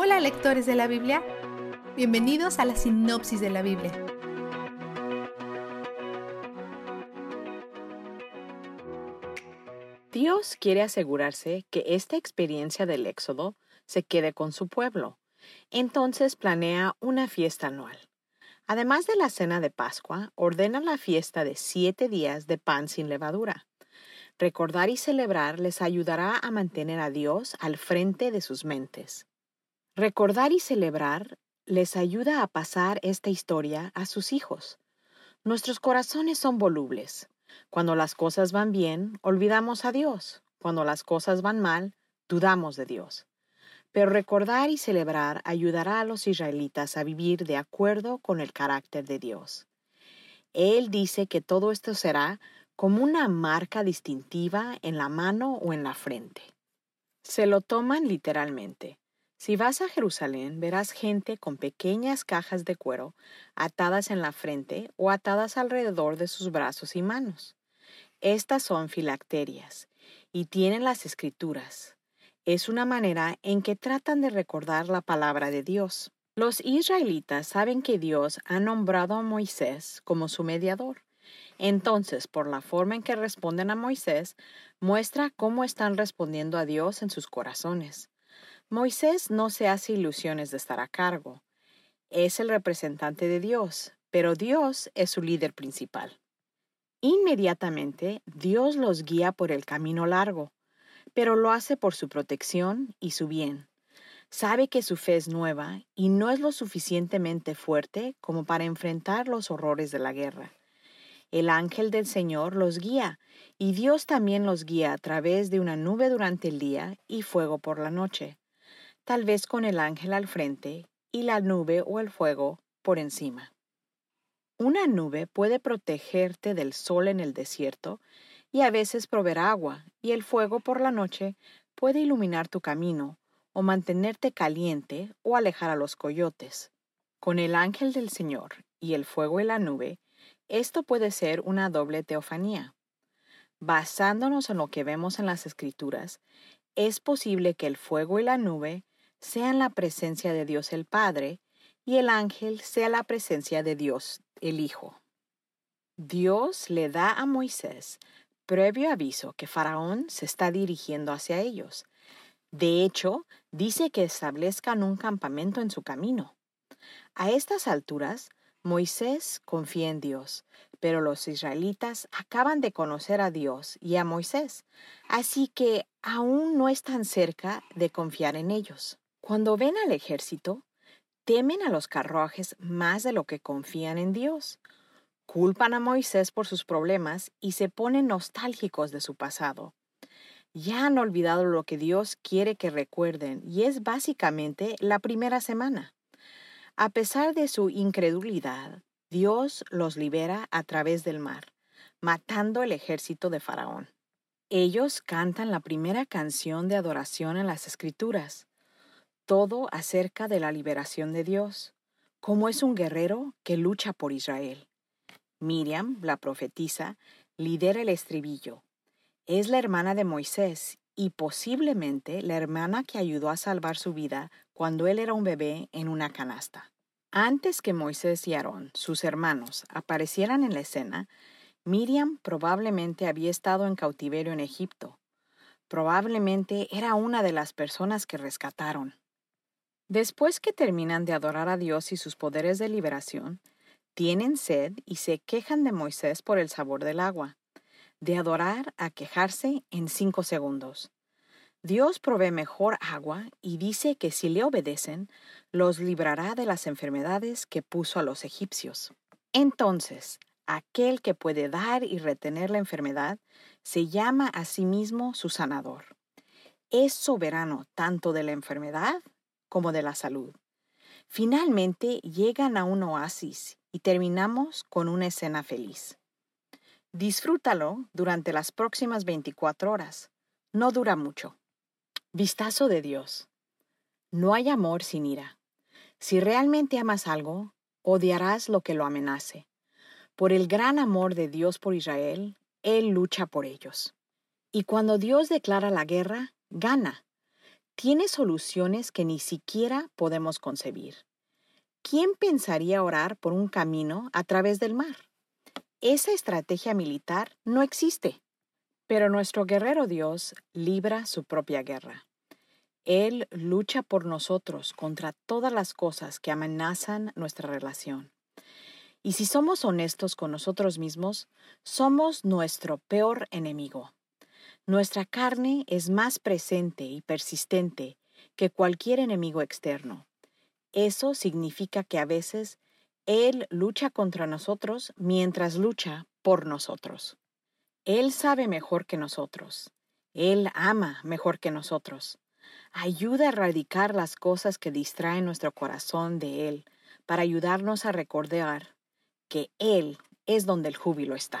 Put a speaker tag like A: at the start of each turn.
A: Hola lectores de la Biblia, bienvenidos a la sinopsis de la Biblia.
B: Dios quiere asegurarse que esta experiencia del Éxodo se quede con su pueblo. Entonces planea una fiesta anual. Además de la cena de Pascua, ordena la fiesta de siete días de pan sin levadura. Recordar y celebrar les ayudará a mantener a Dios al frente de sus mentes. Recordar y celebrar les ayuda a pasar esta historia a sus hijos. Nuestros corazones son volubles. Cuando las cosas van bien, olvidamos a Dios. Cuando las cosas van mal, dudamos de Dios. Pero recordar y celebrar ayudará a los israelitas a vivir de acuerdo con el carácter de Dios. Él dice que todo esto será como una marca distintiva en la mano o en la frente. Se lo toman literalmente. Si vas a Jerusalén, verás gente con pequeñas cajas de cuero atadas en la frente o atadas alrededor de sus brazos y manos. Estas son filacterias y tienen las escrituras. Es una manera en que tratan de recordar la palabra de Dios. Los israelitas saben que Dios ha nombrado a Moisés como su mediador. Entonces, por la forma en que responden a Moisés, muestra cómo están respondiendo a Dios en sus corazones. Moisés no se hace ilusiones de estar a cargo. Es el representante de Dios, pero Dios es su líder principal. Inmediatamente, Dios los guía por el camino largo, pero lo hace por su protección y su bien. Sabe que su fe es nueva y no es lo suficientemente fuerte como para enfrentar los horrores de la guerra. El ángel del Señor los guía, y Dios también los guía a través de una nube durante el día y fuego por la noche, tal vez con el ángel al frente y la nube o el fuego por encima. Una nube puede protegerte del sol en el desierto y a veces proveer agua, y el fuego por la noche puede iluminar tu camino o mantenerte caliente o alejar a los coyotes. Con el ángel del Señor y el fuego y la nube, esto puede ser una doble teofanía. Basándonos en lo que vemos en las escrituras, es posible que el fuego y la nube sean la presencia de Dios el Padre y el ángel sea la presencia de Dios el Hijo. Dios le da a Moisés previo aviso que Faraón se está dirigiendo hacia ellos. De hecho, dice que establezcan un campamento en su camino. A estas alturas, Moisés confía en Dios, pero los israelitas acaban de conocer a Dios y a Moisés, así que aún no están cerca de confiar en ellos. Cuando ven al ejército, temen a los carruajes más de lo que confían en Dios. Culpan a Moisés por sus problemas y se ponen nostálgicos de su pasado. Ya han olvidado lo que Dios quiere que recuerden y es básicamente la primera semana. A pesar de su incredulidad, Dios los libera a través del mar, matando el ejército de Faraón. Ellos cantan la primera canción de adoración en las Escrituras, todo acerca de la liberación de Dios, como es un guerrero que lucha por Israel. Miriam, la profetisa, lidera el estribillo. Es la hermana de Moisés y posiblemente la hermana que ayudó a salvar su vida cuando él era un bebé en una canasta. Antes que Moisés y Aarón, sus hermanos, aparecieran en la escena, Miriam probablemente había estado en cautiverio en Egipto. Probablemente era una de las personas que rescataron. Después que terminan de adorar a Dios y sus poderes de liberación, tienen sed y se quejan de Moisés por el sabor del agua de adorar a quejarse en cinco segundos. Dios provee mejor agua y dice que si le obedecen, los librará de las enfermedades que puso a los egipcios. Entonces, aquel que puede dar y retener la enfermedad se llama a sí mismo su sanador. Es soberano tanto de la enfermedad como de la salud. Finalmente llegan a un oasis y terminamos con una escena feliz. Disfrútalo durante las próximas 24 horas. No dura mucho. Vistazo de Dios. No hay amor sin ira. Si realmente amas algo, odiarás lo que lo amenace. Por el gran amor de Dios por Israel, Él lucha por ellos. Y cuando Dios declara la guerra, gana. Tiene soluciones que ni siquiera podemos concebir. ¿Quién pensaría orar por un camino a través del mar? Esa estrategia militar no existe. Pero nuestro guerrero Dios libra su propia guerra. Él lucha por nosotros contra todas las cosas que amenazan nuestra relación. Y si somos honestos con nosotros mismos, somos nuestro peor enemigo. Nuestra carne es más presente y persistente que cualquier enemigo externo. Eso significa que a veces Él lucha contra nosotros mientras lucha por nosotros. Él sabe mejor que nosotros. Él ama mejor que nosotros. Ayuda a erradicar las cosas que distraen nuestro corazón de Él para ayudarnos a recordar que Él es donde el júbilo está.